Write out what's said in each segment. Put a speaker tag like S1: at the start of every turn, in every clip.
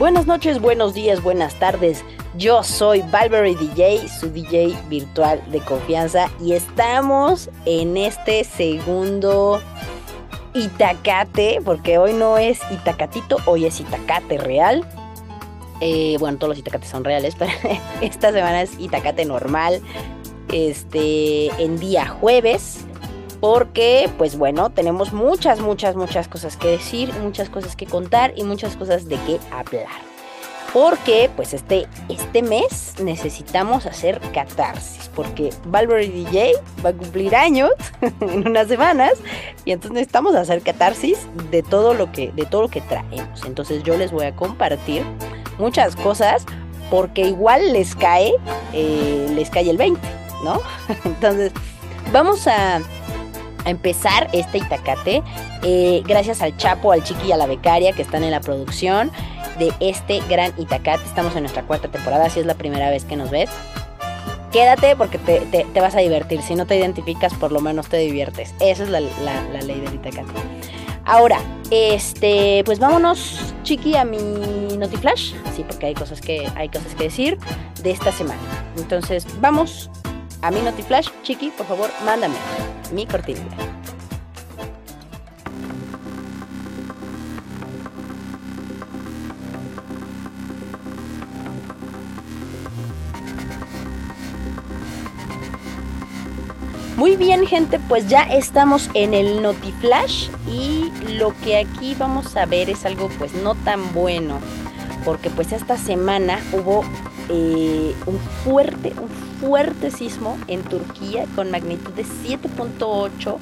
S1: Buenas noches, buenos días, buenas tardes. Yo soy Valverde DJ, su DJ virtual de confianza y estamos en este segundo Itacate, porque hoy no es Itacatito, hoy es Itacate real. Eh, bueno, todos los Itacates son reales, pero esta semana es Itacate normal. Este, en día jueves porque pues bueno, tenemos muchas, muchas, muchas cosas que decir, muchas cosas que contar y muchas cosas de qué hablar. Porque pues este, este mes necesitamos hacer catarsis, porque Valverde DJ va a cumplir años en unas semanas y entonces necesitamos hacer catarsis de todo lo que, de todo lo que traemos. Entonces yo les voy a compartir muchas cosas porque igual les cae, eh, les cae el 20, ¿no? entonces vamos a a empezar este Itacate. Eh, gracias al Chapo, al Chiqui y a la becaria que están en la producción de este gran Itacate. Estamos en nuestra cuarta temporada, si es la primera vez que nos ves. Quédate porque te, vas a divertir. Si no te identificas, por lo menos te diviertes. Esa es la, ley del Itacate. Ahora, este, pues vámonos, Chiqui, a mi Notiflash. Sí, porque hay cosas que, hay cosas que decir de esta semana. Entonces, vamos a mi Notiflash. Chiqui, por favor, mándame mi cortinilla. Muy bien gente, pues ya estamos en el Notiflash y lo que aquí vamos a ver es algo pues no tan bueno, porque pues esta semana hubo eh, un fuerte, un fuerte sismo en Turquía con magnitud de 7.8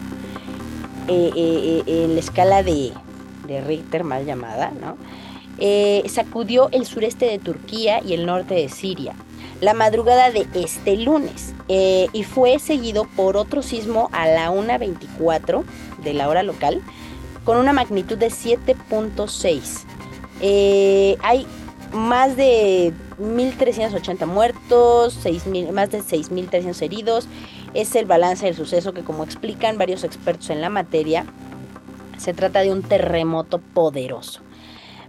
S1: eh, eh, en la escala de, Richter mal llamada, ¿no? sacudió el sureste de Turquía y el norte de Siria la madrugada de este lunes y fue seguido por otro sismo a la 1.24 de la hora local con una magnitud de 7.6. hay más de 1.380 muertos, más de 6.300 heridos. Es el balance del suceso que, como explican varios expertos en la materia, se trata de un terremoto poderoso,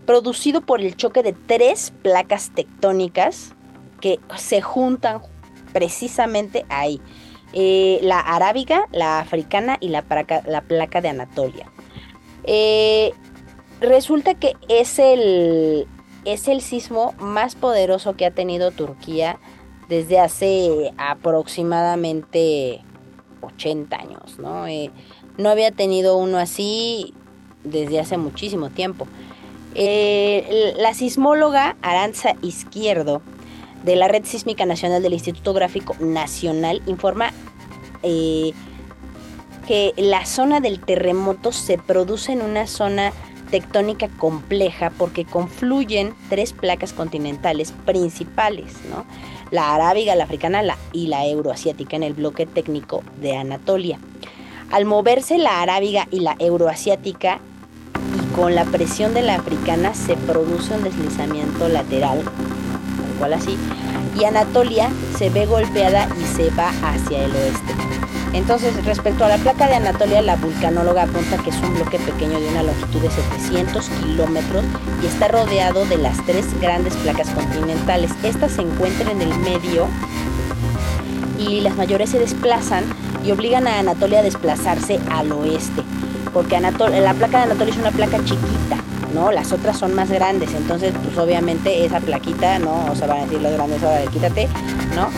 S1: producido por el choque de tres placas tectónicas que se juntan precisamente ahí. Eh, la arábiga, la africana y la placa, la placa de Anatolia. Eh, resulta que es el, es el sismo más poderoso que ha tenido Turquía desde hace aproximadamente 80 años, ¿no? Eh, no había tenido uno así desde hace muchísimo tiempo. Eh, la sismóloga Aranza Izquierdo de la Red Sísmica Nacional del Instituto Gráfico Nacional informa eh, que la zona del terremoto se produce en una zona tectónica compleja porque confluyen tres placas continentales principales, ¿no? la arábiga, la africana y la euroasiática en el bloque técnico de Anatolia. Al moverse la arábiga y la euroasiática y con la presión de la africana se produce un deslizamiento lateral, tal así, y Anatolia se ve golpeada y se va hacia el oeste. Entonces, respecto a la placa de Anatolia, la vulcanóloga apunta que es un bloque pequeño de una longitud de 700 kilómetros y está rodeado de las tres grandes placas continentales. Estas se encuentran en el medio y las mayores se desplazan y obligan a Anatolia a desplazarse al oeste, porque la placa de Anatolia es una placa chiquita. ¿no? Las otras son más grandes, entonces pues obviamente esa plaquita, ¿no? O sea, van a decir las grandes, ahora quítate, ¿no?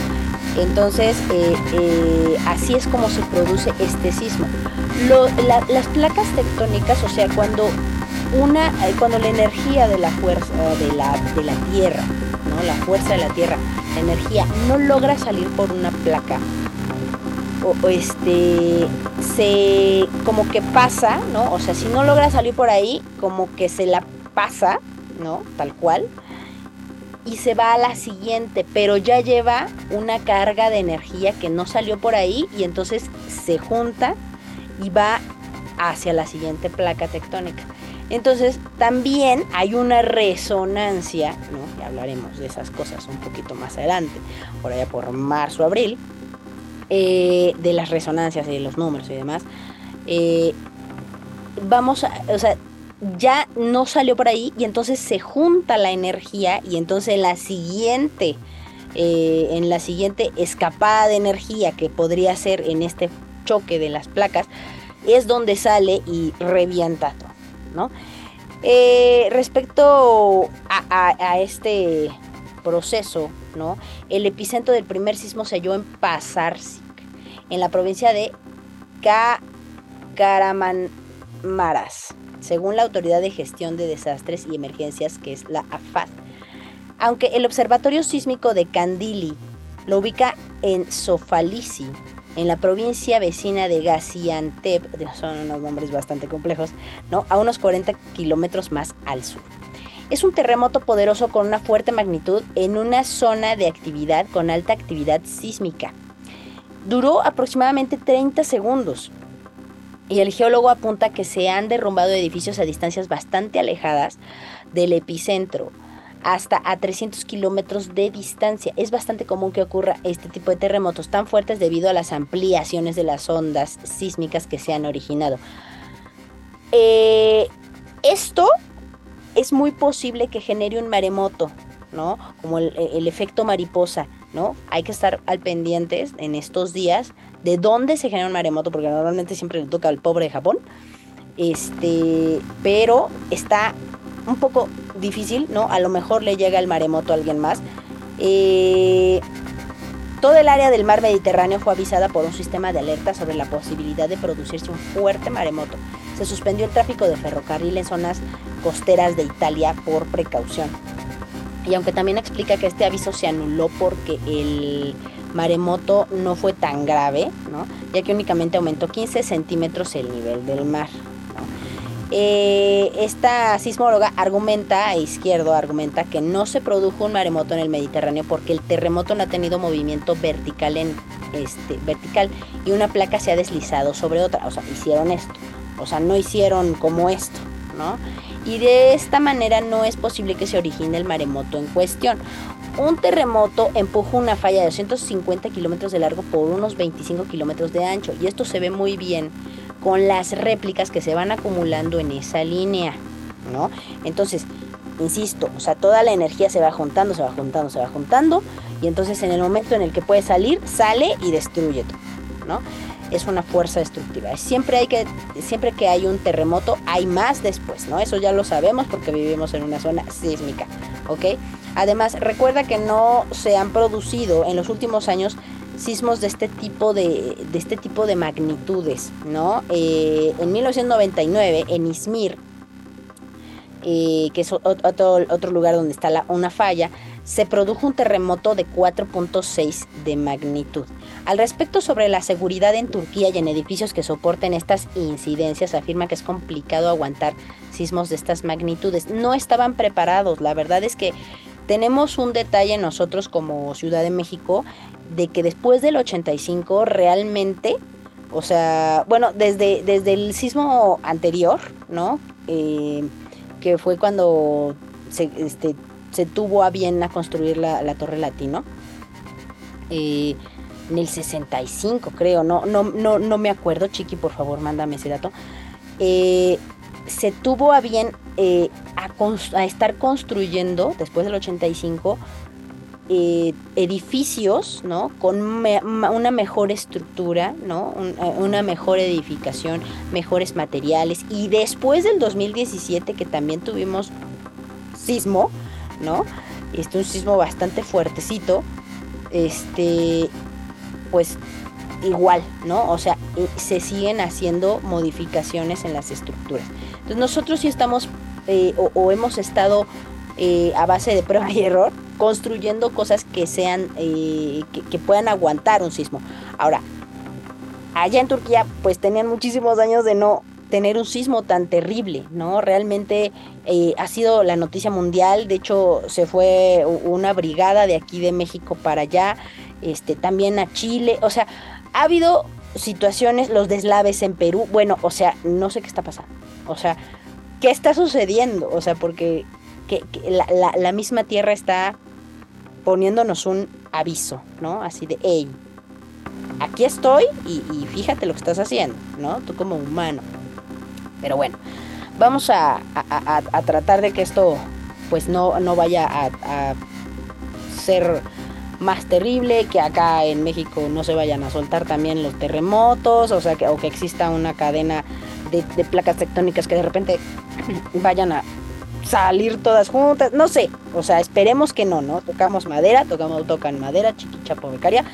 S1: Entonces, eh, eh, así es como se produce este sismo. las placas tectónicas, o sea, cuando una, eh, cuando la energía de la fuerza de la, de la Tierra, ¿no? la fuerza de la Tierra, la energía no logra salir por una placa, o, este se como que pasa, ¿no? O sea, si no logra salir por ahí, como que se la pasa, ¿no? Tal cual y se va a la siguiente, pero ya lleva una carga de energía que no salió por ahí y entonces se junta y va hacia la siguiente placa tectónica. Entonces también hay una resonancia, ¿no? Ya hablaremos de esas cosas un poquito más adelante, por allá por marzo, abril, eh, de las resonancias y de los números y demás. Eh, vamos a, o sea, ya no salió por ahí y entonces se junta la energía y entonces en la siguiente, eh, en la siguiente escapada de energía que podría ser en este choque de las placas, es donde sale y revienta todo, ¿no? Eh, respecto a, este proceso, ¿no? El epicentro del primer sismo se halló en Pasarsic, en la provincia de Caramanmaras, según la Autoridad de Gestión de Desastres y Emergencias, que es la AFAD. Aunque el Observatorio Sísmico de Candili lo ubica en Sofalisi, en la provincia vecina de Gaziantep, son unos nombres bastante complejos, ¿no? a unos 40 kilómetros más al sur. Es un terremoto poderoso con una fuerte magnitud en una zona de actividad con alta actividad sísmica. Duró aproximadamente 30 segundos y el geólogo apunta que se han derrumbado edificios a distancias bastante alejadas del epicentro, hasta a 300 kilómetros de distancia. Es bastante común que ocurra este tipo de terremotos tan fuertes debido a las ampliaciones de las ondas sísmicas que se han originado. Eh, esto es muy posible que genere un maremoto, ¿no? Como el, el, efecto mariposa, ¿no? Hay que estar al pendientes en estos días de dónde se genera un maremoto, porque normalmente siempre le toca al pobre de Japón. Este, pero está un poco difícil, ¿no? A lo mejor le llega el maremoto a alguien más. Eh, todo el área del mar Mediterráneo fue avisada por un sistema de alerta sobre la posibilidad de producirse un fuerte maremoto. Se suspendió el tráfico de ferrocarril en zonas costeras de Italia por precaución. Y aunque también explica que este aviso se anuló porque el maremoto no fue tan grave, ¿no? ya que únicamente aumentó 15 centímetros el nivel del mar. Eh, esta sismóloga argumenta, a izquierdo argumenta que no se produjo un maremoto en el Mediterráneo porque el terremoto no ha tenido movimiento vertical en este vertical y una placa se ha deslizado sobre otra, o sea, hicieron esto, o sea, no hicieron como esto, ¿no? Y de esta manera no es posible que se origine el maremoto en cuestión. Un terremoto empujó una falla de 250 kilómetros de largo por unos 25 kilómetros de ancho y esto se ve muy bien con las réplicas que se van acumulando en esa línea, ¿no? Entonces, insisto, o sea, toda la energía se va juntando, se va juntando, se va juntando, y entonces en el momento en el que puede salir, sale y destruye todo, ¿no? Es una fuerza destructiva. Siempre hay que, siempre que hay un terremoto, hay más después, ¿no? Eso ya lo sabemos porque vivimos en una zona sísmica, ¿ok? Además, recuerda que no se han producido en los últimos años sismos de este tipo de, este tipo de magnitudes, ¿no? Eh, en 1999, en Izmir, eh, que es otro, otro, lugar donde está una falla, se produjo un terremoto de 4.6 de magnitud. Al respecto sobre la seguridad en Turquía y en edificios que soporten estas incidencias, afirma que es complicado aguantar sismos de estas magnitudes. No estaban preparados, la verdad es que tenemos un detalle nosotros como Ciudad de México de que después del 85 realmente, o sea, bueno, desde, desde el sismo anterior, ¿no? Eh, que fue cuando se, este, se tuvo a bien a construir la, Torre Latino. Eh, en el 65 creo, no, no, no, no me acuerdo, Chiqui, por favor, mándame ese dato. Eh, se tuvo a bien a, estar construyendo, después del 85, eh, edificios, ¿no? Con una mejor estructura, ¿no? Eh, una mejor edificación, mejores materiales. Y después del 2017, que también tuvimos sismo, ¿no? Este, un sismo bastante fuertecito, este, pues igual, ¿no? O sea, eh, se siguen haciendo modificaciones en las estructuras. Entonces nosotros sí estamos o, hemos estado a base de prueba y error construyendo cosas que sean, eh, que, puedan aguantar un sismo. Ahora, allá en Turquía, pues tenían muchísimos años de no tener un sismo tan terrible, ¿no? Realmente eh, ha sido la noticia mundial, de hecho se fue una brigada de aquí de México para allá, este, también a Chile, o sea, ha habido situaciones, los deslaves en Perú, bueno, o sea, no sé qué está pasando, o sea, ¿qué está sucediendo? O sea, porque la misma tierra está poniéndonos un aviso, ¿no? Así de, hey, aquí estoy y, fíjate lo que estás haciendo, ¿no? Tú como humano. Pero bueno, vamos a, tratar de que esto pues no, no vaya a, ser más terrible, que acá en México no se vayan a soltar también los terremotos, o sea, que, o que exista una cadena de, placas tectónicas que de repente vayan a salir todas juntas, no sé, o sea, esperemos que no, ¿no? Tocamos madera, tocamos, tocan madera, chiquichapo becaria,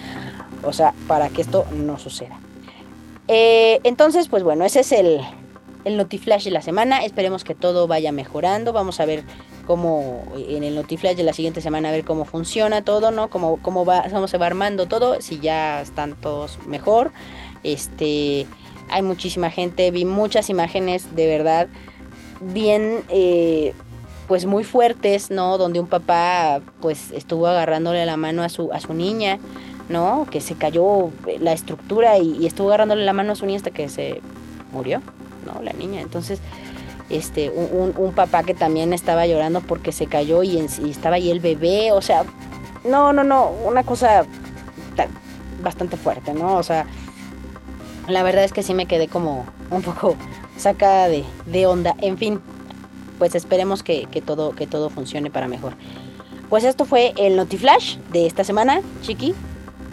S1: o sea, para que esto no suceda. Eh, entonces, pues bueno, ese es el, el Notiflash de la semana, esperemos que todo vaya mejorando, vamos a ver cómo en el Notiflash de la siguiente semana a ver cómo funciona todo, ¿no? Cómo, cómo, va, cómo se va armando todo, si ya están todos mejor, este... Hay muchísima gente, vi muchas imágenes de verdad bien, eh, pues muy fuertes, ¿no? Donde un papá, pues estuvo agarrándole la mano a su, a su niña, ¿no? Que se cayó la estructura y, estuvo agarrándole la mano a su niña hasta que se murió, ¿no? La niña. Entonces, este, un, papá que también estaba llorando porque se cayó y, estaba ahí el bebé, o sea, no, no, no, una cosa bastante fuerte, ¿no? O sea, la verdad es que sí me quedé como un poco sacada de, onda. En fin, pues esperemos que, todo, que todo funcione para mejor. Pues esto fue el Notiflash de esta semana. Chiqui,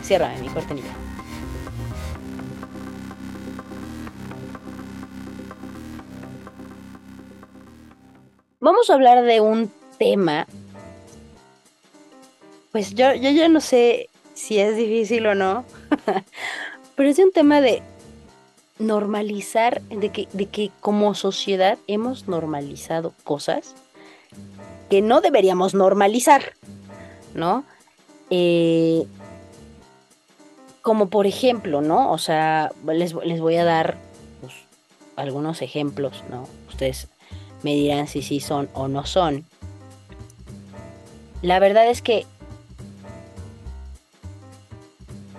S1: ciérrame mi cortinilla. Vamos a hablar de un tema. Pues yo, yo ya no sé si es difícil o no. pero es un tema de normalizar, de que, de que como sociedad hemos normalizado cosas que no deberíamos normalizar, ¿no? Eh, como por ejemplo, ¿no? O sea, les, voy a dar pues, algunos ejemplos, ¿no? Ustedes me dirán si sí son o no son. La verdad es que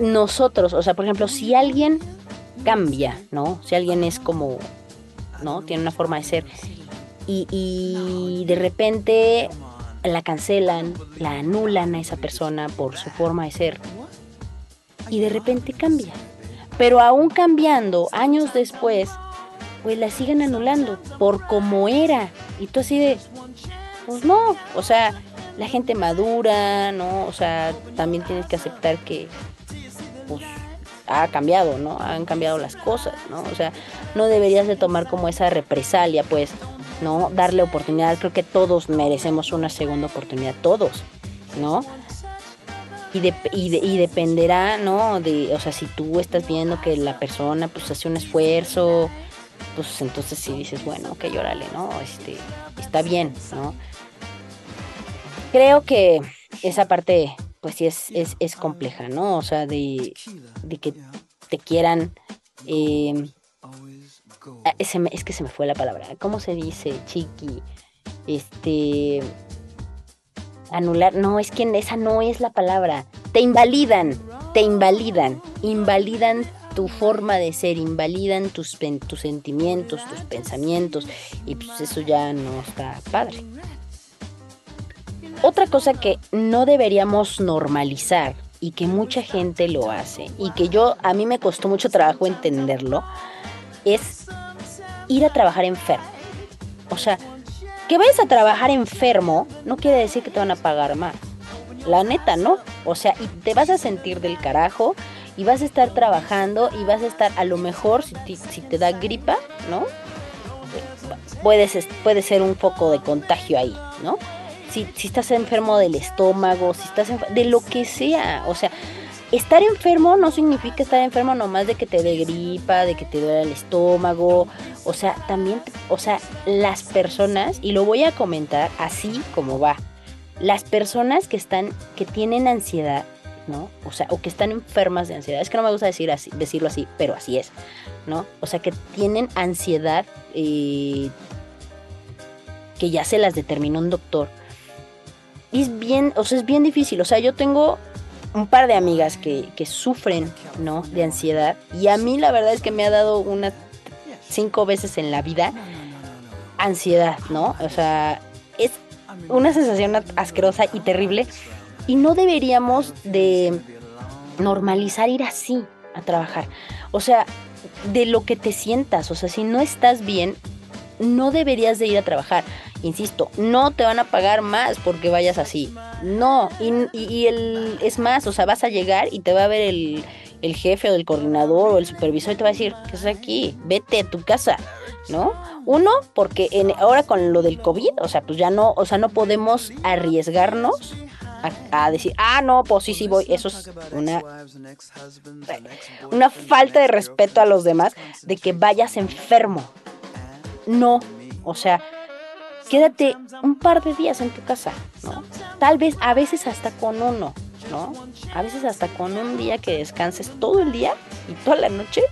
S1: nosotros, o sea, por ejemplo, si alguien cambia, ¿no? Si alguien es como, ¿no? Tiene una forma de ser y, de repente la cancelan, la anulan a esa persona por su forma de ser y de repente cambia. Pero aún cambiando, años después, pues la siguen anulando por como era. Y tú así de, pues no, o sea, la gente madura, ¿no? O sea, también tienes que aceptar que, pues, ha cambiado, ¿no? Han cambiado las cosas, ¿no? O sea, no deberías de tomar como esa represalia, pues, ¿no? Darle oportunidad, creo que todos merecemos una segunda oportunidad, todos, ¿no? Y, de, y, dependerá, ¿no? De, o sea, si tú estás viendo que la persona, pues, hace un esfuerzo, pues, entonces sí dices, bueno, ok, órale, ¿no? Este, está bien, ¿no? Creo que esa parte pues sí es, es, compleja, ¿no? O sea, de, que te quieran... Ah, es que se me fue la palabra. ¿Cómo se dice, chiqui? Este... Anular. No, es que esa no es la palabra. Te invalidan. Te invalidan. Invalidan tu forma de ser, invalidan tus, tus sentimientos, tus pensamientos. Y pues eso ya no está padre. Otra cosa que no deberíamos normalizar y que mucha gente lo hace y que yo a mí me costó mucho trabajo entenderlo es ir a trabajar enfermo. O sea, que vayas a trabajar enfermo no quiere decir que te van a pagar más. La neta, ¿no? O sea, y te vas a sentir del carajo y vas a estar trabajando y vas a estar a lo mejor si te, si da gripa, ¿no? Puedes, puede ser un poco de contagio ahí, ¿no? si, estás enfermo del estómago, si estás de lo que sea, o sea, estar enfermo no significa estar enfermo nomás de que te dé gripa, de que te duele el estómago, o sea, también, o sea, las personas, y lo voy a comentar así como va, las personas que están, que tienen ansiedad, ¿no? O sea, o que están enfermas de ansiedad, es que no me gusta decir así, decirlo así, pero así es, ¿no? O sea, que tienen ansiedad eh, que ya se las determinó un doctor, es bien, o sea, es bien difícil. O sea, yo tengo un par de amigas que, sufren, ¿no? De ansiedad. Y a mí la verdad es que me ha dado unas cinco veces en la vida ansiedad, ¿no? O sea, es una sensación asquerosa y terrible. Y no deberíamos de normalizar ir así a trabajar. O sea, de lo que te sientas. O sea, si no estás bien, no deberías de ir a trabajar. Insisto, no te van a pagar más porque vayas así. No, y, el, es más, o sea, vas a llegar y te va a ver el, jefe o el coordinador o el supervisor y te va a decir, ¿qué es aquí? Vete a tu casa, ¿no? Uno, porque en, ahora con lo del COVID, o sea, pues ya no, o sea, no podemos arriesgarnos a, decir, ah, no, pues sí, sí voy. Eso es una, una falta de respeto a los demás de que vayas enfermo. No, o sea, quédate un par de días en tu casa, ¿no? Tal vez a veces hasta con uno, ¿no? A veces hasta con un día que descanses todo el día y toda la noche,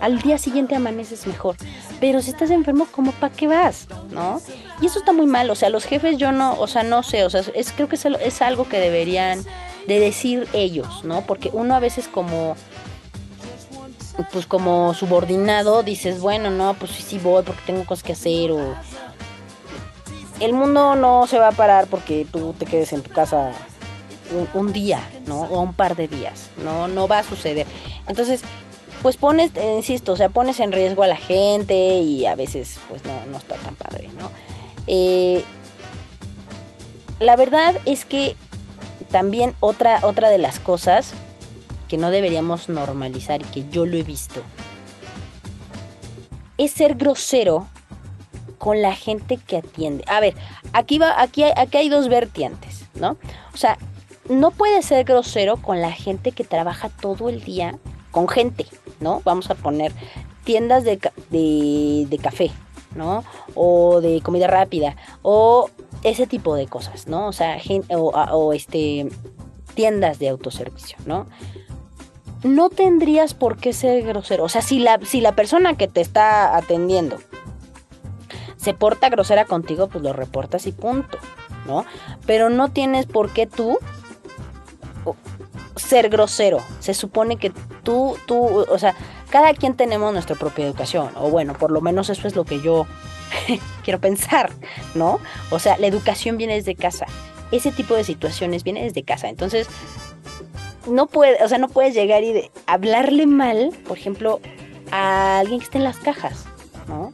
S1: al día siguiente amaneces mejor. Pero si estás enfermo, ¿cómo para qué vas? ¿No? Y eso está muy mal, o sea, los jefes yo no, o sea, no sé, o sea, es, creo que es, es algo que deberían de decir ellos, ¿no? Porque uno a veces como pues como subordinado dices, bueno, no, pues sí, sí voy porque tengo cosas que hacer o el mundo no se va a parar porque tú te quedes en tu casa un, día, ¿no? O un par de días, ¿no? No va a suceder. Entonces, pues pones, eh, insisto, o sea, pones en riesgo a la gente y a veces pues no, no está tan padre, ¿no? Eh, la verdad es que también otra, otra de las cosas que no deberíamos normalizar y que yo lo he visto es ser grosero con la gente que atiende. A ver, aquí va, aquí aquí hay dos vertientes, ¿no? O sea, no puede ser grosero con la gente que trabaja todo el día con gente, ¿no? Vamos a poner tiendas de, de, café, ¿no? O de comida rápida, o ese tipo de cosas, ¿no? O sea, o, o este, tiendas de autoservicio, ¿no? No tendrías por qué ser grosero. O sea, si la, si la persona que te está atendiendo se porta grosera contigo, pues lo reportas y punto, ¿no? Pero no tienes por qué tú ser grosero. Se supone que tú, tú, o sea, cada quien tenemos nuestra propia educación, o bueno, por lo menos eso es lo que yo quiero pensar, ¿no? O sea, la educación viene desde casa. Ese tipo de situaciones viene desde casa. Entonces, no puede, o sea, no puedes llegar y hablarle mal, por ejemplo, a alguien que esté en las cajas, ¿no?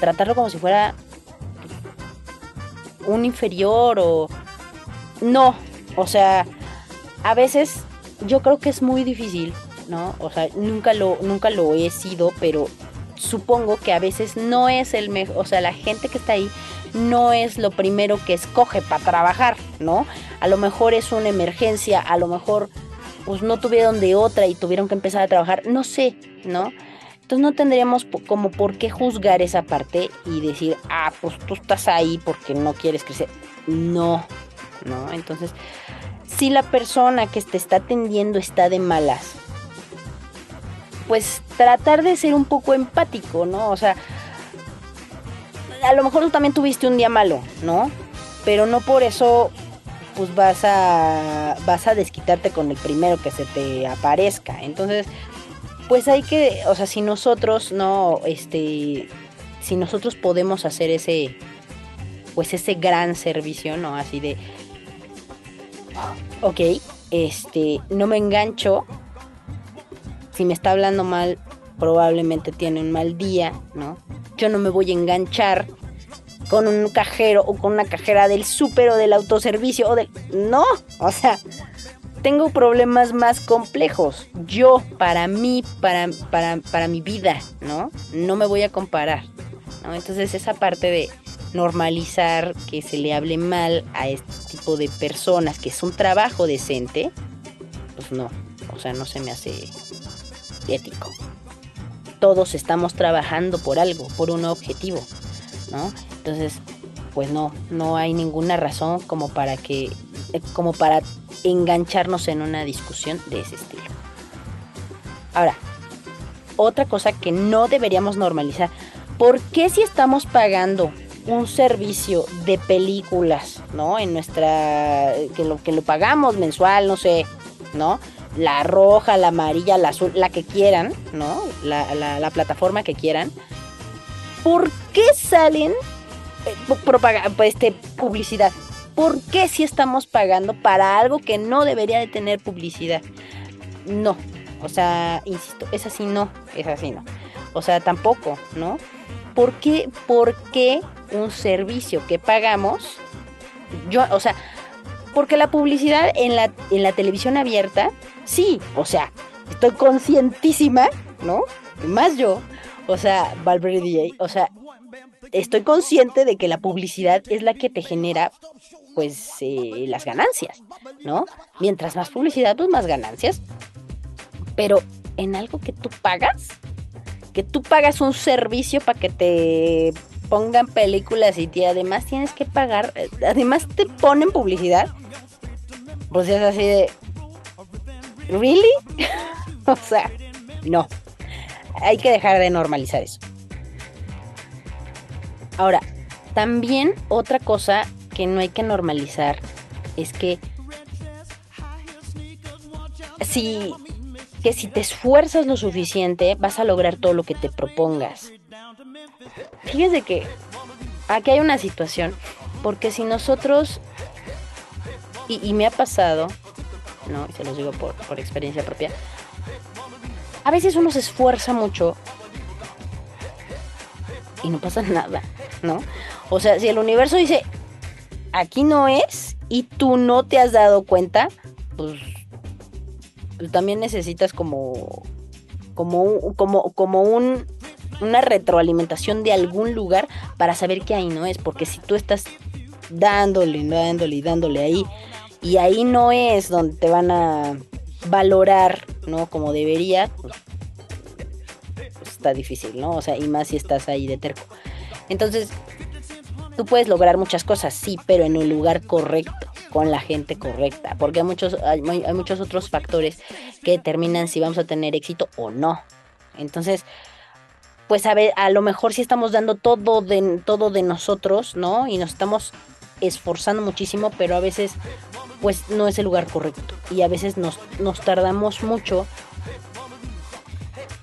S1: tratarlo como si fuera un inferior o... No, o sea, a veces yo creo que es muy difícil, ¿no? O sea, nunca lo, nunca lo he sido, pero supongo que a veces no es el mejor, o sea, la gente que está ahí no es lo primero que escoge para trabajar, ¿no? A lo mejor es una emergencia, a lo mejor pues no tuvieron de otra y tuvieron que empezar a trabajar, no sé, ¿no? Entonces no tendríamos como por qué juzgar esa parte y decir, ah, pues tú estás ahí porque no quieres crecer. No, no. Entonces, si la persona que te está atendiendo está de malas, pues tratar de ser un poco empático, ¿no? O sea, a lo mejor tú también tuviste un día malo, ¿no? Pero no por eso pues vas a vas a desquitarte con el primero que se te aparezca. Entonces, pues hay que, o sea, si nosotros no, este, si nosotros podemos hacer ese, pues ese gran servicio, ¿no? Así de, ok, este, no me engancho, si me está hablando mal, probablemente tiene un mal día, ¿no? Yo no me voy a enganchar con un cajero o con una cajera del súper o del autoservicio o del... No, o sea, tengo problemas más complejos. Yo, para mí, para, para, mi vida, ¿no? No me voy a comparar. Entonces esa parte de normalizar que se le hable mal a este tipo de personas, que es un trabajo decente, pues no, o sea, no se me hace ético. Todos estamos trabajando por algo, por un objetivo, ¿no? Entonces, pues no, no hay ninguna razón como para que, como para engancharnos en una discusión de ese estilo. Ahora, otra cosa que no deberíamos normalizar, ¿por qué si estamos pagando un servicio de películas, ¿no? En nuestra, que lo, que lo pagamos mensual, no sé, ¿no? La roja, la amarilla, la azul, la que quieran, ¿no? La, la, plataforma que quieran. ¿Por qué salen eh, este, publicidad? ¿Por qué si estamos pagando para algo que no debería de tener publicidad? No, o sea, insisto, es así no, es así no. O sea, tampoco, ¿no? ¿por qué, ¿por qué un servicio que pagamos? Yo, o sea, porque la publicidad en la, en la televisión abierta, sí, o sea, estoy conscientísima, ¿no? Más yo, o sea, Valverde DJ, o sea, estoy consciente de que la publicidad es la que te genera, pues, eh, las ganancias, ¿no? Mientras más publicidad, pues más ganancias. Pero en algo que tú pagas, que tú pagas un servicio para que te pongan películas y te, además tienes que pagar, además te ponen publicidad, pues es así de, ¿really? o sea, no. Hay que dejar de normalizar eso. Ahora, también otra cosa que no hay que normalizar es que si que si te esfuerzas lo suficiente vas a lograr todo lo que te propongas. Fíjese que aquí hay una situación, porque si nosotros, y, me ha pasado, ¿no? Y se los digo por, por experiencia propia, a veces uno se esfuerza mucho y no pasa nada, ¿no? O sea, si el universo dice, aquí no es, y tú no te has dado cuenta, pues también necesitas como como como como un una retroalimentación de algún lugar para saber que ahí no es, porque si tú estás dándole, dándole y dándole ahí y ahí no es donde te van a valorar, ¿no? Como debería, pues, pues está difícil, ¿no? O sea, y más si estás ahí de terco. Entonces, tú puedes lograr muchas cosas, sí, pero en un lugar correcto con la gente correcta, porque hay muchos, hay, muchos otros factores que determinan si vamos a tener éxito o no. Entonces, pues a ver, a lo mejor si estamos dando todo de, todo de nosotros, ¿no? Y nos estamos esforzando muchísimo, pero a veces pues no es el lugar correcto. Y a veces nos, nos tardamos mucho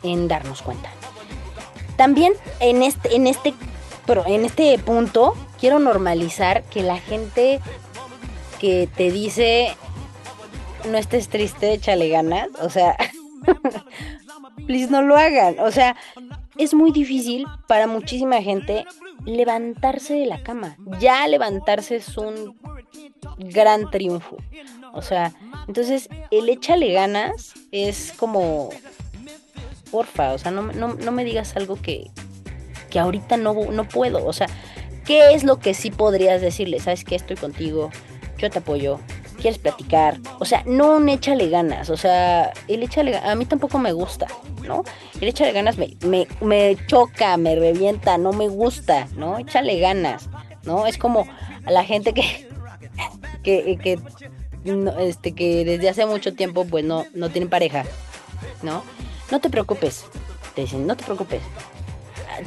S1: en darnos cuenta. También en este, en este, pero en este punto quiero normalizar que la gente que te dice no estés triste, échale ganas. O sea, please no lo hagan. O sea, es muy difícil para muchísima gente levantarse de la cama. Ya levantarse es un gran triunfo. O sea, entonces el échale ganas es como, porfa, o sea, no, no, me digas algo que, que ahorita no, no puedo. O sea, ¿qué es lo que sí podrías decirle? ¿Sabes que Estoy contigo, yo te apoyo, quieres platicar. O sea, no un échale ganas. O sea, el échale ganas, a mí tampoco me gusta, ¿no? El échale ganas me, me, me choca, me revienta, no me gusta, ¿no? Échale ganas, ¿no? Es como a la gente que, que, que, este, que desde hace mucho tiempo, pues no, no tienen pareja, ¿no? No te preocupes, te dicen, no te preocupes.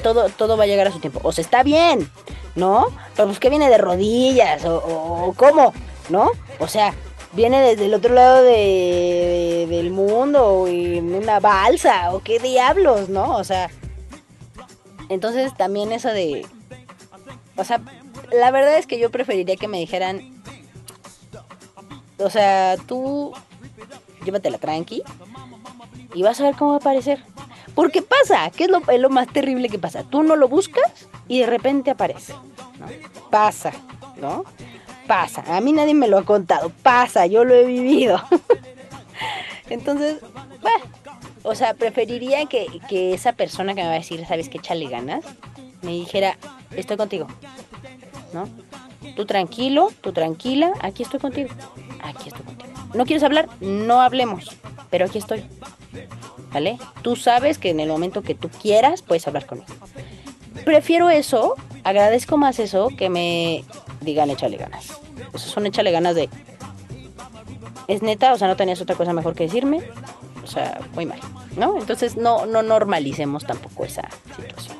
S1: Todo, todo va a llegar a su tiempo. O sea, está bien, ¿no? Pero pues que viene de rodillas o, cómo, ¿no? O sea, viene desde el otro lado de, del mundo y en una balsa o qué diablos, ¿no? O sea, entonces también eso de, o sea, la verdad es que yo preferiría que me dijeran, o sea, tú llévatela tranqui y vas a ver cómo va a aparecer. Porque pasa, ¿qué es lo, más terrible que pasa? Tú no lo buscas y de repente aparece. Pasa, ¿no? Pasa. A mí nadie me lo ha contado. Pasa, yo lo he vivido. Entonces, o sea, preferiría que, que, esa persona que me va a decir, ¿sabes qué? Échale ganas, me dijera, estoy contigo. ¿No? Tú tranquilo, tú tranquila, aquí estoy contigo. Aquí estoy contigo. ¿No quieres hablar? No hablemos, pero aquí estoy. ¿Vale? Tú sabes que en el momento que tú quieras puedes hablar conmigo prefiero eso, agradezco más eso que me digan échale ganas. Eso son échale ganas de. Es neta, o sea, no tenías otra cosa mejor que decirme. O sea, muy mal, ¿no? Entonces no, no normalicemos tampoco esa situación.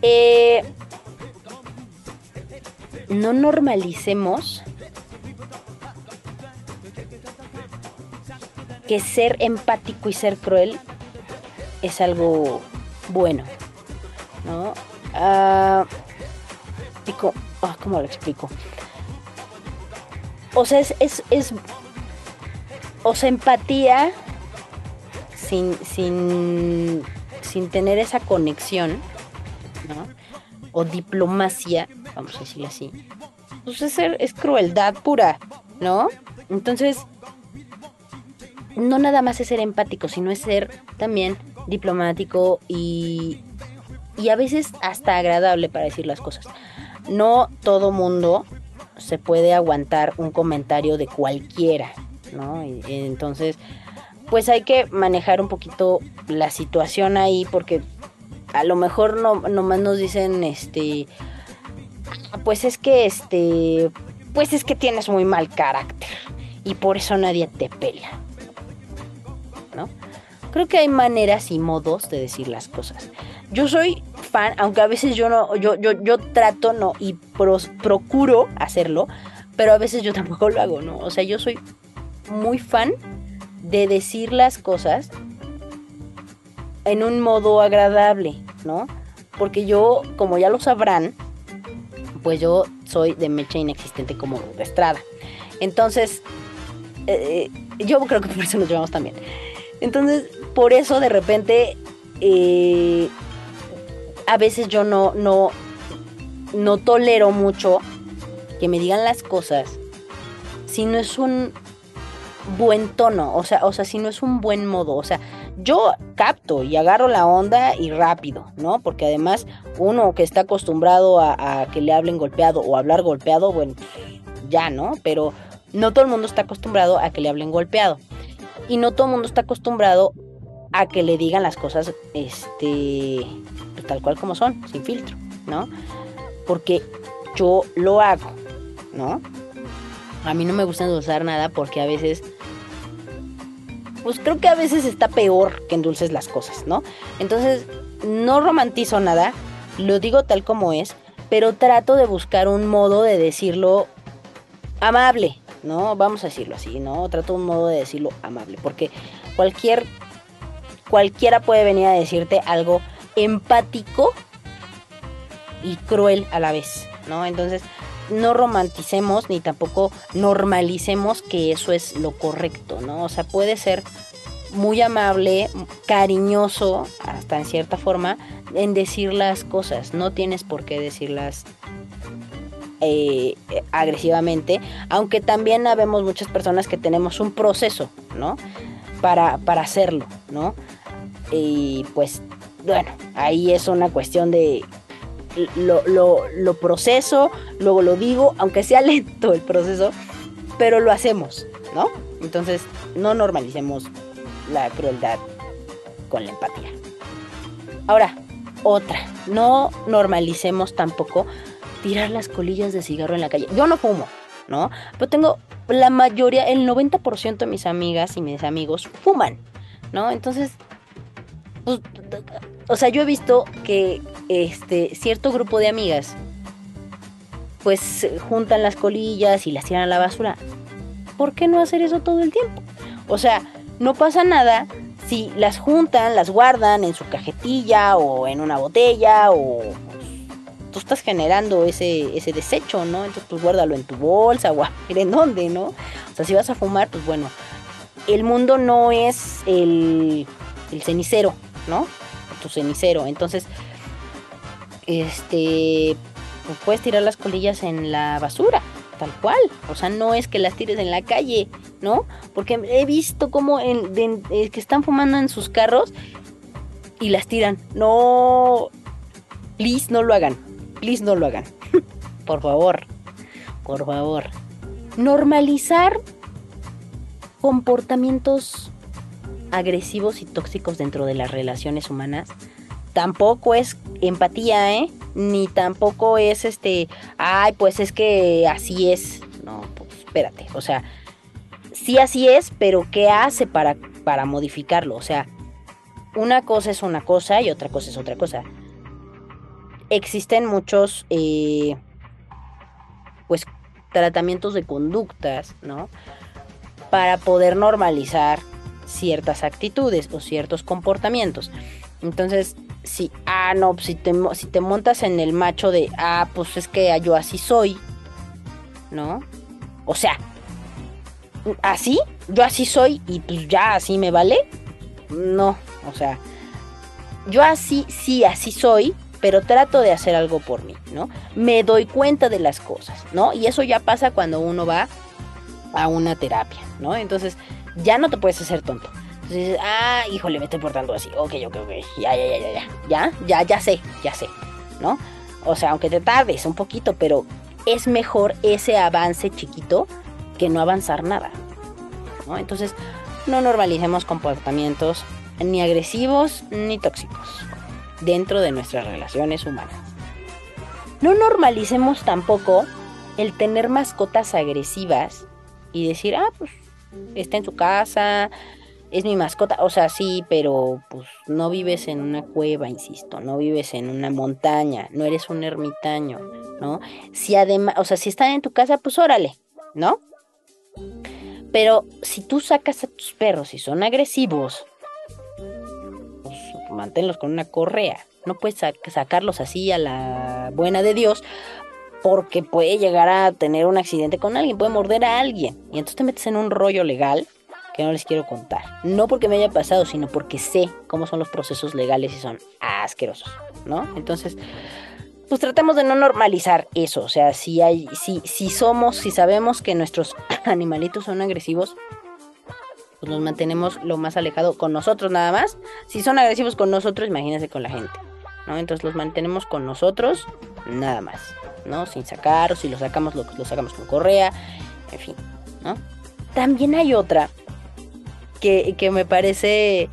S1: Eh, no normalicemos que ser empático y ser cruel es algo bueno. ¿no? Ah, ¿Cómo lo explico? O sea, es, es, es o sea, empatía sin, sin, sin tener esa conexión ¿no? O diplomacia, vamos a decirlo así. Pues es, es crueldad pura, ¿no? Entonces, no nada más es ser empático, sino es ser también diplomático y, y a veces hasta agradable para decir las cosas. No todo mundo se puede aguantar un comentario de cualquiera, ¿no? entonces, pues hay que manejar un poquito la situación ahí porque a lo mejor no nomás nos dicen este pues es que este pues es que tienes muy mal carácter y por eso nadie te pela. Creo que hay maneras y modos de decir las cosas. Yo soy fan, aunque a veces yo no, yo, yo, yo trato no y procuro hacerlo, pero a veces yo tampoco lo hago, ¿no? O sea, yo soy muy fan de decir las cosas en un modo agradable, ¿no? Porque yo, como ya lo sabrán, pues yo soy de mecha inexistente como de estrada. Entonces, eh, yo creo que por eso nos llevamos también. Entonces, por eso de repente, eh, a veces yo no, no, no tolero mucho que me digan las cosas si no es un buen tono, o sea, o sea, si no es un buen modo, o sea, yo capto y agarro la onda y rápido, ¿no? Porque además uno que está acostumbrado a, que le hablen golpeado o hablar golpeado, bueno, ya, ¿no? Pero no todo el mundo está acostumbrado a que le hablen golpeado. Y no todo el mundo está acostumbrado a que le digan las cosas, este, pues, tal cual como son, sin filtro, ¿no? Porque yo lo hago, ¿no? A mí no me gusta endulzar nada porque a veces pues creo que a veces está peor que endulces las cosas, ¿no? Entonces, no romantizo nada, lo digo tal como es, pero trato de buscar un modo de decirlo amable, ¿no? Vamos a decirlo así, ¿no? Trato un modo de decirlo amable, porque cualquier cualquiera puede venir a decirte algo empático y cruel a la vez, ¿no? Entonces, no romanticemos ni tampoco normalicemos que eso es lo correcto, ¿no? O sea, puede ser muy amable, cariñoso, hasta en cierta forma, en decir las cosas. No tienes por qué decirlas eh, agresivamente, aunque también habemos muchas personas que tenemos un proceso, ¿no? Para, para hacerlo, ¿no? Y pues, bueno, ahí es una cuestión de lo, lo, proceso, luego lo digo, aunque sea lento el proceso, pero lo hacemos, ¿no? Entonces, no normalicemos la crueldad con la empatía. Ahora, otra, no normalicemos tampoco tirar las colillas de cigarro en la calle. Yo no fumo, ¿no? Pero tengo la mayoría, el 90% de mis amigas y mis amigos fuman, ¿no? Entonces, pues, o sea, yo he visto que este cierto grupo de amigas pues juntan las colillas y las tiran a la basura. ¿Por qué no hacer eso todo el tiempo? O sea, no pasa nada si las juntan, las guardan en su cajetilla o en una botella o tú estás generando ese, ese desecho, ¿no? Entonces pues guárdalo en tu bolsa o en dónde, ¿no? O sea, si vas a fumar, pues bueno, el mundo no es el, el cenicero, ¿no? Tu cenicero. Entonces, este, pues puedes tirar las colillas en la basura, tal cual. O sea, no es que las tires en la calle, ¿no? Porque he visto como en, eh, que están fumando en sus carros y las tiran. No, please no lo hagan, please no lo hagan. por favor, por favor. Normalizar comportamientos agresivos y tóxicos dentro de las relaciones humanas tampoco es empatía, ¿eh? Ni tampoco es este, ay, pues es que así es. No, pues espérate, o sea, sí así es, pero ¿qué hace para, para modificarlo? O sea, una cosa es una cosa y otra cosa es otra cosa. Existen muchos, eh, pues, tratamientos de conductas, ¿no? Para poder normalizar ciertas actitudes o ciertos comportamientos. Entonces, si, ah, no, si te, si te montas en el macho de, ah, pues es que yo así soy, ¿no? O sea, así, yo así soy y pues ya así me vale. No, o sea, yo así, sí, así soy, pero trato de hacer algo por mí, ¿no? Me doy cuenta de las cosas, ¿no? Y eso ya pasa cuando uno va a una terapia, ¿no? Entonces, ya no te puedes hacer tonto. Entonces dices, ah, híjole, me estoy portando así. Ok, ok, ok. Ya, ya, ya, ya, ya. Ya, ya, ya sé, ya sé, ¿no? O sea, aunque te tardes un poquito, pero es mejor ese avance chiquito que no avanzar nada, ¿no? Entonces, no normalicemos comportamientos ni agresivos ni tóxicos dentro de nuestras relaciones humanas. No normalicemos tampoco el tener mascotas agresivas y decir, ah, pues está en su casa, es mi mascota. O sea, sí, pero pues no vives en una cueva, insisto, no vives en una montaña, no eres un ermitaño, ¿no? Si además, o sea, si están en tu casa, pues órale, ¿no? Pero si tú sacas a tus perros y son agresivos, pues manténlos con una correa. No puedes sacarlos así a la buena de Dios porque puede llegar a tener un accidente con alguien, puede morder a alguien. Y entonces te metes en un rollo legal que no les quiero contar. No porque me haya pasado, sino porque sé cómo son los procesos legales y son asquerosos, ¿no? Entonces, pues tratemos de no normalizar eso. O sea, si hay, si, si somos, si sabemos que nuestros animalitos son agresivos, pues nos mantenemos lo más alejado con nosotros nada más. Si son agresivos con nosotros, imagínense con la gente. ¿no? Entonces los mantenemos con nosotros nada más. ¿No? Sin sacar, o si lo sacamos, lo, sacamos con correa, en fin, ¿no? También hay otra que, que me parece,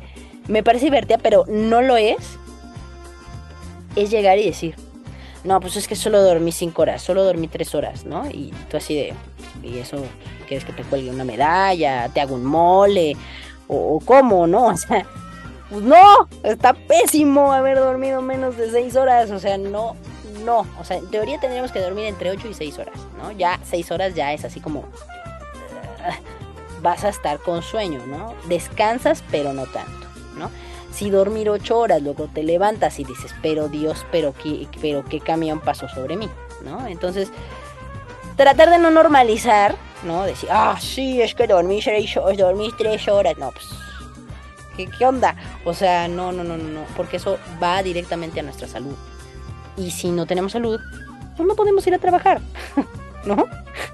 S1: me parece divertida, pero no lo es, es llegar y decir, no, pues es que solo dormí cinco horas, solo dormí tres horas, ¿no? Y tú así de, y eso, ¿quieres que te cuelgue una medalla? ¿Te hago un mole? ¿O, o cómo, no? O sea, pues no, está pésimo haber dormido menos de seis horas, o sea, no, no, o sea, en teoría tendríamos que dormir entre 8 y 6 horas, ¿no? Ya 6 horas ya es así como... Vas a estar con sueño, ¿no? Descansas, pero no tanto, ¿no? Si dormir 8 horas, luego te levantas y dices, pero Dios, pero qué, pero qué camión pasó sobre mí, ¿no? Entonces, tratar de no normalizar, ¿no? Decir, ah, sí, es que dormí 6 horas, dormí 3 horas, no, pues... ¿Qué, ¿Qué onda? O sea, no, no, no, no, no, porque eso va directamente a nuestra salud, y si no tenemos salud, pues no podemos ir a trabajar, ¿no?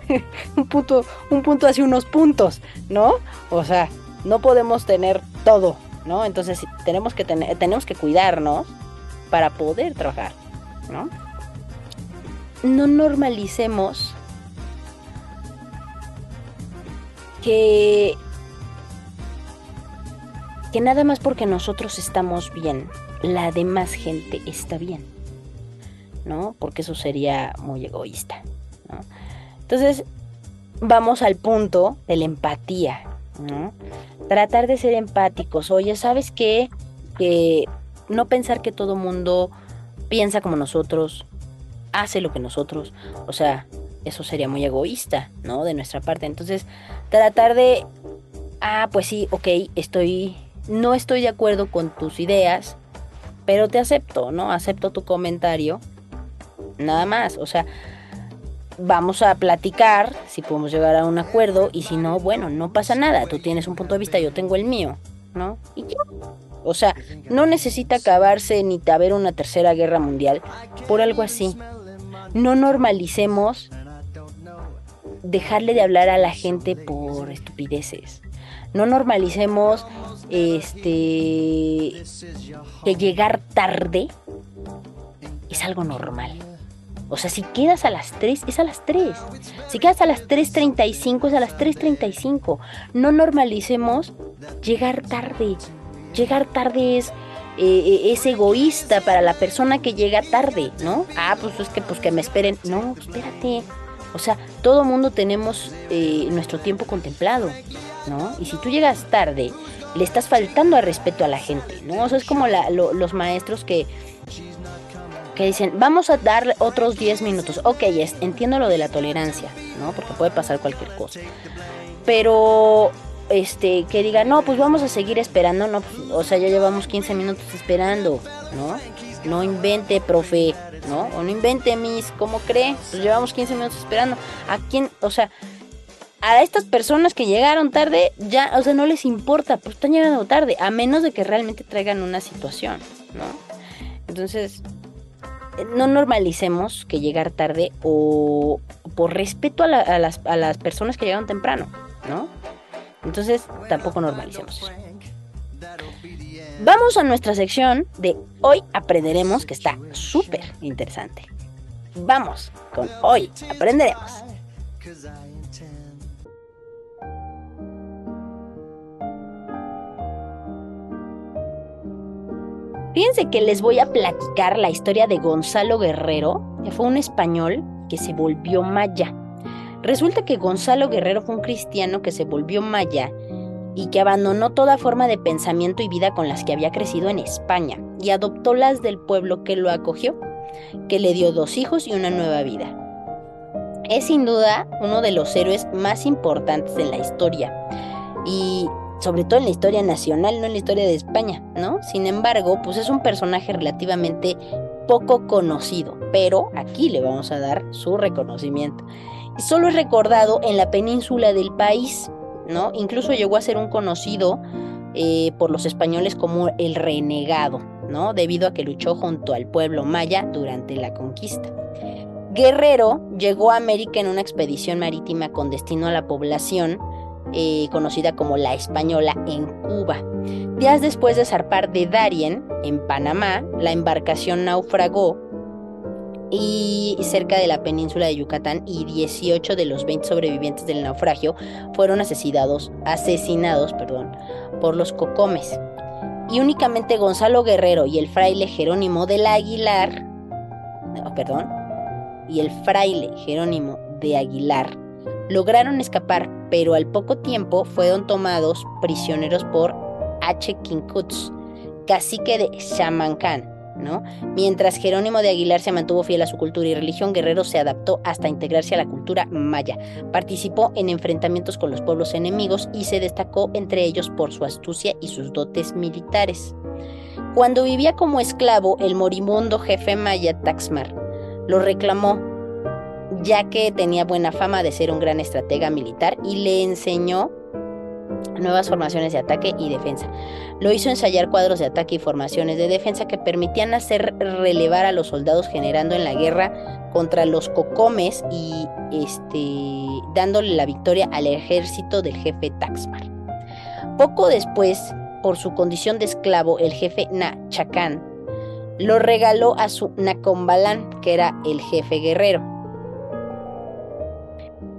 S1: un punto, un punto hacia unos puntos, ¿no? O sea, no podemos tener todo, ¿no? Entonces tenemos que tener, tenemos que cuidarnos para poder trabajar, ¿no? No normalicemos que que nada más porque nosotros estamos bien, la demás gente está bien. ¿No? Porque eso sería muy egoísta, ¿no? Entonces, vamos al punto de la empatía, ¿no? Tratar de ser empáticos. Oye, ¿sabes qué? Que no pensar que todo mundo piensa como nosotros, hace lo que nosotros, o sea, eso sería muy egoísta, ¿no? De nuestra parte. Entonces, tratar de, ah, pues sí, ok, estoy, no estoy de acuerdo con tus ideas, pero te acepto, ¿no? Acepto tu comentario nada más. O sea, vamos a platicar si podemos llegar a un acuerdo y si no, bueno, no pasa nada. Tú tienes un punto de vista, yo tengo el mío, ¿no? O sea, no necesita acabarse ni haber una tercera guerra mundial por algo así. No normalicemos dejarle de hablar a la gente por estupideces. No normalicemos este que llegar tarde es algo normal. O sea, si quedas a las 3, es a las 3. Si quedas a las 3.35, es a las 3.35. No normalicemos llegar tarde. Llegar tarde es, eh, eh, es egoísta para la persona que llega tarde, ¿no? Ah, pues es que, pues que me esperen. No, espérate. O sea, todo mundo tenemos eh, nuestro tiempo contemplado, ¿no? Y si tú llegas tarde, le estás faltando al respeto a la gente, ¿no? O sea, es como los maestros que que dicen, vamos a dar otros 10 minutos. Ok, entiendo lo de la tolerancia, ¿no? Porque puede pasar cualquier cosa. Pero, este, que diga, no, pues vamos a seguir esperando, no, o sea, ya llevamos 15 minutos esperando, ¿no? No invente, profe, ¿no? O no invente, mis, ¿cómo cree? Pues llevamos 15 minutos esperando. ¿A quién, o sea, a estas personas que llegaron tarde, ya, o sea, no les importa, pues están llegando tarde, a menos de que realmente traigan una situación, ¿no? Entonces, no normalicemos que llegar tarde o por respeto a, las, a las personas que llegaron temprano, ¿no? Entonces tampoco normalicemos eso. Vamos a nuestra sección de hoy aprenderemos que está súper interesante. Vamos con hoy aprenderemos. Fíjense que les voy a platicar la historia de Gonzalo Guerrero, que fue un español que se volvió maya. Resulta que Gonzalo Guerrero fue un cristiano que se volvió maya y que abandonó toda forma de pensamiento y vida con las que había crecido en España y adoptó las del pueblo que lo acogió, que le dio dos hijos y una nueva vida. Es sin duda uno de los héroes más importantes de la historia y sobre todo en la historia nacional, no en la historia de España, ¿no? Sin embargo, pues es un personaje relativamente poco conocido, pero aquí le vamos a dar su reconocimiento. Solo es recordado en la península del país, ¿no? Incluso llegó a ser un conocido eh, por los españoles como el renegado, ¿no? Debido a que luchó junto al pueblo maya durante la conquista. Guerrero llegó a América en una expedición marítima con destino a la población eh, conocida como la Española en Cuba. Días después de zarpar de Darien, en Panamá, la embarcación naufragó y cerca de la península de Yucatán y 18 de los 20 sobrevivientes del naufragio fueron asesinados, asesinados perdón, por los cocomes. Y únicamente Gonzalo Guerrero y el fraile Jerónimo del Aguilar, perdón, y el fraile Jerónimo de Aguilar lograron escapar, pero al poco tiempo fueron tomados prisioneros por H. Cacique de Shamancán ¿no? Mientras Jerónimo de Aguilar se mantuvo fiel a su cultura y religión, Guerrero se adaptó hasta integrarse a la cultura maya. Participó en enfrentamientos con los pueblos enemigos y se destacó entre ellos por su astucia y sus dotes militares. Cuando vivía como esclavo, el moribundo jefe maya Taxmar lo reclamó ya que tenía buena fama de ser un gran estratega militar y le enseñó nuevas formaciones de ataque y defensa. Lo hizo ensayar cuadros de ataque y formaciones de defensa que permitían hacer relevar a los soldados generando en la guerra contra los cocomes y este, dándole la victoria al ejército del jefe Taxmar. Poco después, por su condición de esclavo, el jefe Nachacán lo regaló a su Nacombalán, que era el jefe guerrero.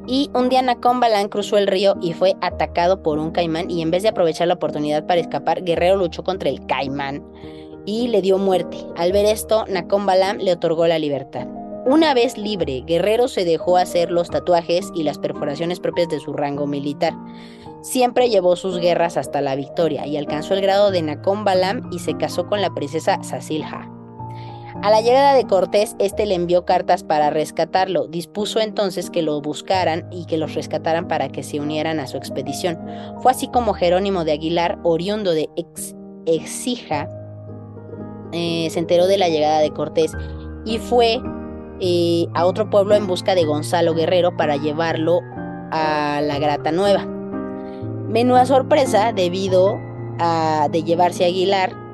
S1: Y un día Nacombalán cruzó el río y fue atacado por un caimán y en vez de aprovechar la oportunidad para escapar, Guerrero luchó contra el caimán y le dio muerte. Al ver esto, Nacombalán le otorgó la libertad. Una vez libre, Guerrero se dejó hacer los tatuajes y las perforaciones propias de su rango militar. Siempre llevó sus guerras hasta la victoria y alcanzó el grado de Nacombalam y se casó con la princesa Sasilha. A la llegada de Cortés, este le envió cartas para rescatarlo. Dispuso entonces que lo buscaran y que los rescataran para que se unieran a su expedición. Fue así como Jerónimo de Aguilar, oriundo de Exija, eh, se enteró de la llegada de Cortés y fue eh, a otro pueblo en busca de Gonzalo Guerrero para llevarlo a la Grata Nueva. Menuda sorpresa debido a de llevarse a Aguilar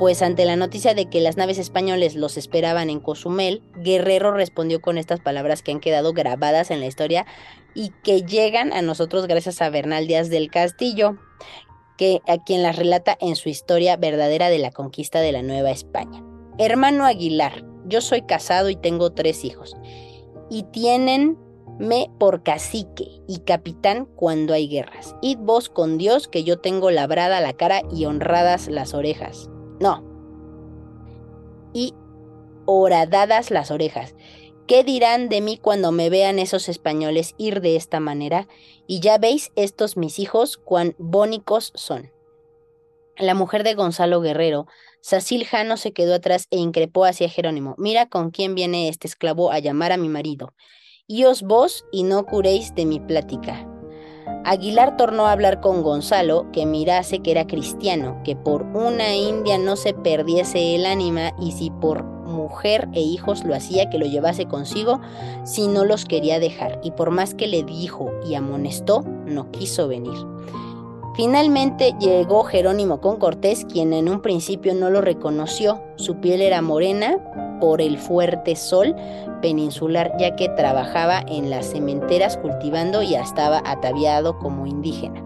S1: pues ante la noticia de que las naves españoles los esperaban en Cozumel, Guerrero respondió con estas palabras que han quedado grabadas en la historia y que llegan a nosotros gracias a Bernal Díaz del Castillo, que a quien las relata en su historia verdadera de la conquista de la Nueva España. Hermano Aguilar, yo soy casado y tengo tres hijos, y tienenme por cacique y capitán cuando hay guerras. Id vos con Dios que yo tengo labrada la cara y honradas las orejas. No. Y horadadas las orejas. ¿Qué dirán de mí cuando me vean esos españoles ir de esta manera? Y ya veis estos mis hijos cuán bónicos son. La mujer de Gonzalo Guerrero, Sacil Jano se quedó atrás e increpó hacia Jerónimo. Mira con quién viene este esclavo a llamar a mi marido. os vos y no curéis de mi plática. Aguilar tornó a hablar con Gonzalo, que mirase que era cristiano, que por una india no se perdiese el ánima y si por mujer e hijos lo hacía que lo llevase consigo, si no los quería dejar, y por más que le dijo y amonestó, no quiso venir. Finalmente llegó Jerónimo con Cortés, quien en un principio no lo reconoció, su piel era morena por el fuerte sol peninsular, ya que trabajaba en las cementeras cultivando y estaba ataviado como indígena.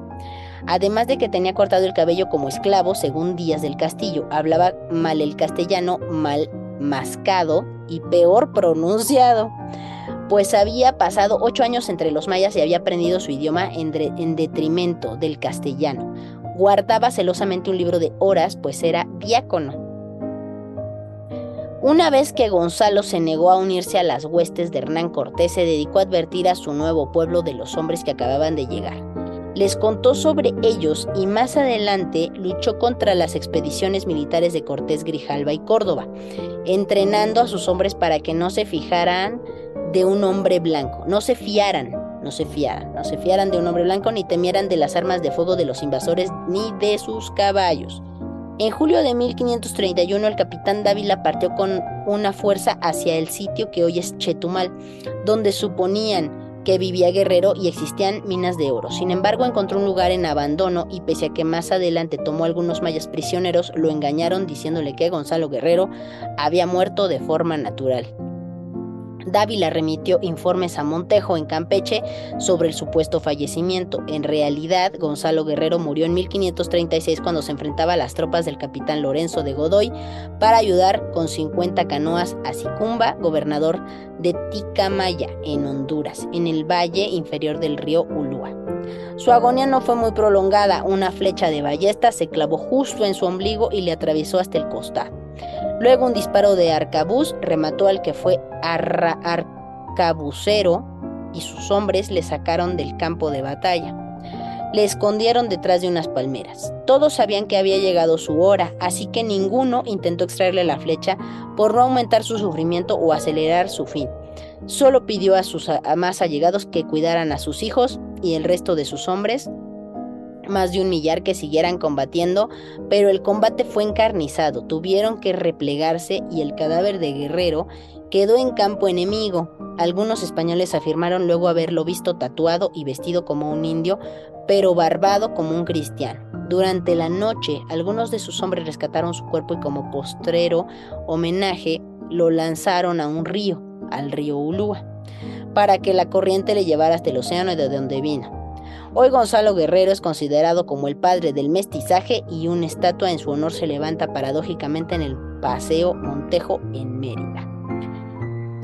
S1: Además de que tenía cortado el cabello como esclavo, según Díaz del Castillo, hablaba mal el castellano, mal mascado y peor pronunciado, pues había pasado ocho años entre los mayas y había aprendido su idioma en, en detrimento del castellano. Guardaba celosamente un libro de horas, pues era diácono. Una vez que Gonzalo se negó a unirse a las huestes de Hernán Cortés, se dedicó a advertir a su nuevo pueblo de los hombres que acababan de llegar les contó sobre ellos y más adelante luchó contra las expediciones militares de Cortés, Grijalva y Córdoba, entrenando a sus hombres para que no se fijaran de un hombre blanco, no se fiaran, no se fiaran, no se fiaran de un hombre blanco ni temieran de las armas de fuego de los invasores ni de sus caballos. En julio de 1531 el capitán Dávila partió con una fuerza hacia el sitio que hoy es Chetumal, donde suponían que vivía Guerrero y existían minas de oro. Sin embargo, encontró un lugar en abandono y pese a que más adelante tomó algunos mayas prisioneros, lo engañaron diciéndole que Gonzalo Guerrero había muerto de forma natural. Dávila remitió informes a Montejo en Campeche sobre el supuesto fallecimiento. En realidad, Gonzalo Guerrero murió en 1536 cuando se enfrentaba a las tropas del capitán Lorenzo de Godoy para ayudar con 50 canoas a Sicumba, gobernador de Ticamaya, en Honduras, en el valle inferior del río Ulúa. Su agonía no fue muy prolongada, una flecha de ballesta se clavó justo en su ombligo y le atravesó hasta el costado. Luego un disparo de arcabuz remató al que fue arcabucero y sus hombres le sacaron del campo de batalla. Le escondieron detrás de unas palmeras. Todos sabían que había llegado su hora, así que ninguno intentó extraerle la flecha por no aumentar su sufrimiento o acelerar su fin. Solo pidió a sus más allegados que cuidaran a sus hijos y el resto de sus hombres más de un millar que siguieran combatiendo, pero el combate fue encarnizado, tuvieron que replegarse y el cadáver de Guerrero quedó en campo enemigo. Algunos españoles afirmaron luego haberlo visto tatuado y vestido como un indio, pero barbado como un cristiano. Durante la noche, algunos de sus hombres rescataron su cuerpo y como postrero homenaje lo lanzaron a un río, al río Ulúa, para que la corriente le llevara hasta el océano de donde vino. Hoy Gonzalo Guerrero es considerado como el padre del mestizaje y una estatua en su honor se levanta paradójicamente en el Paseo Montejo en Mérida.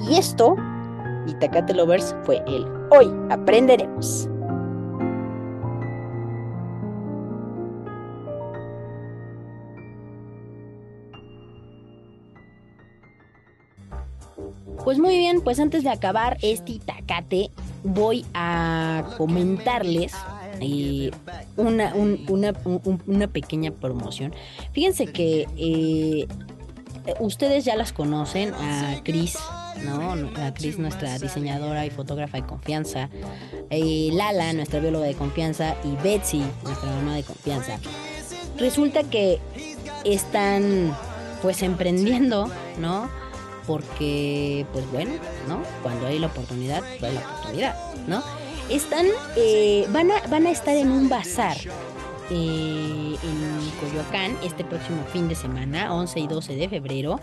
S1: Y esto, Itacate Lovers, fue el Hoy Aprenderemos. Pues muy bien, pues antes de acabar este Itacate, voy a comentarles eh, una, una, pequeña promoción. Fíjense que eh, ustedes ya las conocen, a Cris, ¿no? A Cris, nuestra diseñadora y fotógrafa de confianza, eh, Lala, nuestra bióloga de confianza, y Betsy, nuestra mamá de confianza. Resulta que están pues emprendiendo, ¿no? Porque, pues bueno, ¿no? Cuando hay la oportunidad, pues hay la oportunidad, ¿no? Están, eh, van, a, van a estar en un bazar eh, en Coyoacán este próximo fin de semana, 11 y 12 de febrero.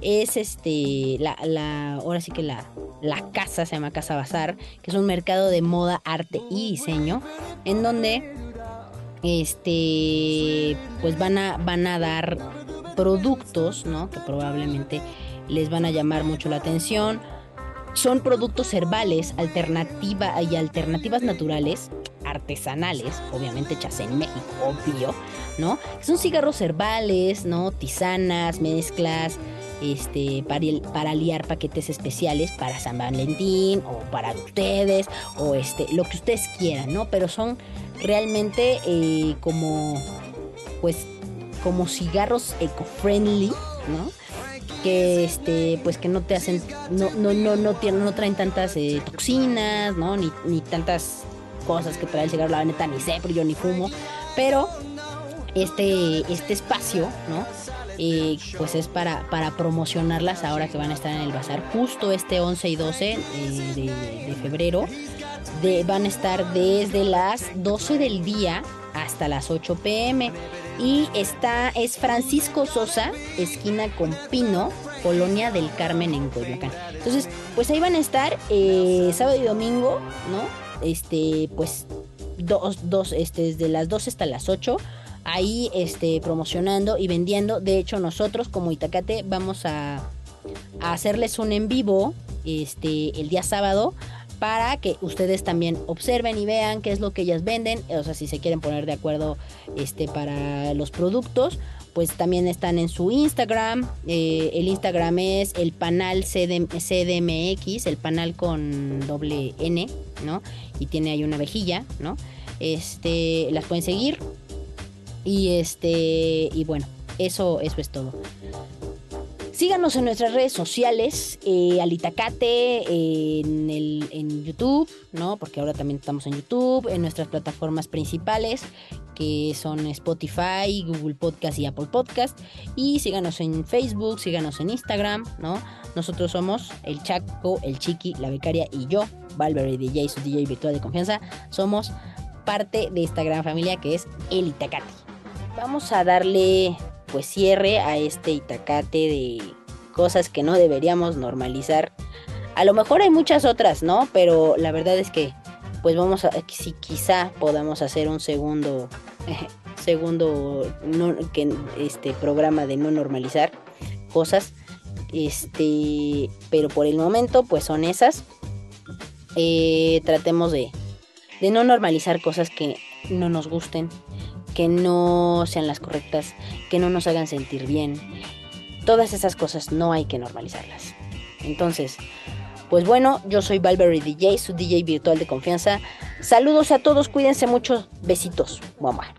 S1: Es este, la, ahora sí que la, la casa se llama Casa Bazar, que es un mercado de moda, arte y diseño, en donde este, pues van a, van a dar productos, ¿no? Que probablemente les van a llamar mucho la atención. Son productos herbales, alternativa y alternativas naturales, artesanales, obviamente hechas en México, obvio, ¿no? Son cigarros herbales, ¿no? Tisanas, mezclas, este, para, para liar paquetes especiales para San Valentín o para ustedes o este, lo que ustedes quieran, ¿no? Pero son realmente eh, como, pues, como cigarros eco-friendly, ¿no? Que este pues que no te hacen no no no no, no traen tantas eh, toxinas no ni, ni, tantas cosas que trae el cigarro la neta ni sé pero yo ni fumo. Pero este este espacio no eh, pues es para, para promocionarlas ahora que van a estar en el bazar justo este 11 y 12 eh, de, febrero. De, van a estar desde las 12 del día hasta las 8 pm y está, es Francisco Sosa, esquina con Pino, Colonia del Carmen en Coyoacán. Entonces, pues ahí van a estar eh, sábado y domingo, ¿no? Este, pues dos, dos, este, desde las 2 hasta las 8 ahí este, promocionando y vendiendo. De hecho, nosotros como Itacate vamos a, a, hacerles un en vivo este, el día sábado para que ustedes también observen y vean qué es lo que ellas venden, o sea, si se quieren poner de acuerdo este, para los productos, pues también están en su Instagram, eh, el Instagram es el panal CDMX, el panal con doble N, ¿no? Y tiene ahí una vejilla, ¿no? Este, las pueden seguir y este, y bueno, eso, eso es todo. Síganos en nuestras redes sociales, eh, Alitacate, en, el, en YouTube, ¿no? Porque ahora también estamos en YouTube, en nuestras plataformas principales, que son Spotify, Google Podcast y Apple Podcast. Y síganos en Facebook, síganos en Instagram, ¿no? Nosotros somos el Chaco, el Chiqui, la becaria y yo, Valverde DJ, su DJ virtual de confianza. Somos parte de esta gran familia que es el Itacate. Vamos a darle pues cierre a este itacate de cosas que no deberíamos normalizar. A lo mejor hay muchas otras, ¿no? Pero la verdad es que pues vamos a si quizá podamos hacer un segundo segundo que, este programa de no normalizar cosas. Este, pero por el momento pues son esas. Eh, tratemos de, de no normalizar cosas que no nos gusten, que no sean las correctas, que no nos hagan sentir bien. Todas esas cosas no hay que normalizarlas. Entonces, pues bueno, yo soy Valverde DJ, su DJ virtual de confianza. Saludos a todos, cuídense mucho, besitos, mamá.